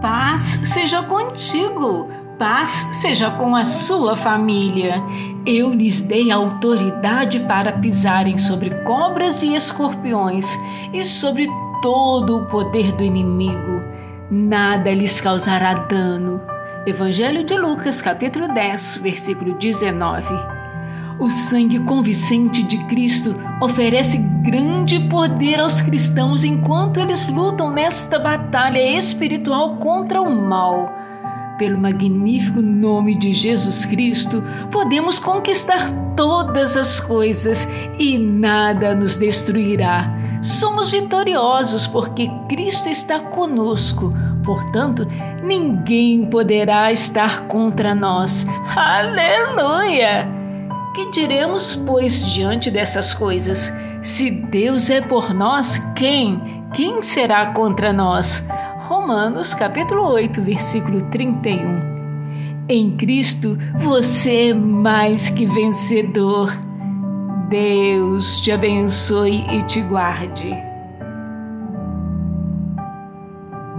Paz seja contigo, paz seja com a sua família. Eu lhes dei autoridade para pisarem sobre cobras e escorpiões e sobre todo o poder do inimigo. Nada lhes causará dano. Evangelho de Lucas, capítulo 10, versículo 19. O sangue convincente de Cristo oferece grande poder aos cristãos enquanto eles lutam nesta batalha espiritual contra o mal. Pelo magnífico nome de Jesus Cristo, podemos conquistar todas as coisas e nada nos destruirá. Somos vitoriosos porque Cristo está conosco. Portanto, ninguém poderá estar contra nós. Aleluia! Que diremos, pois, diante dessas coisas? Se Deus é por nós, quem? Quem será contra nós? Romanos capítulo 8, versículo 31. Em Cristo você é mais que vencedor. Deus te abençoe e te guarde.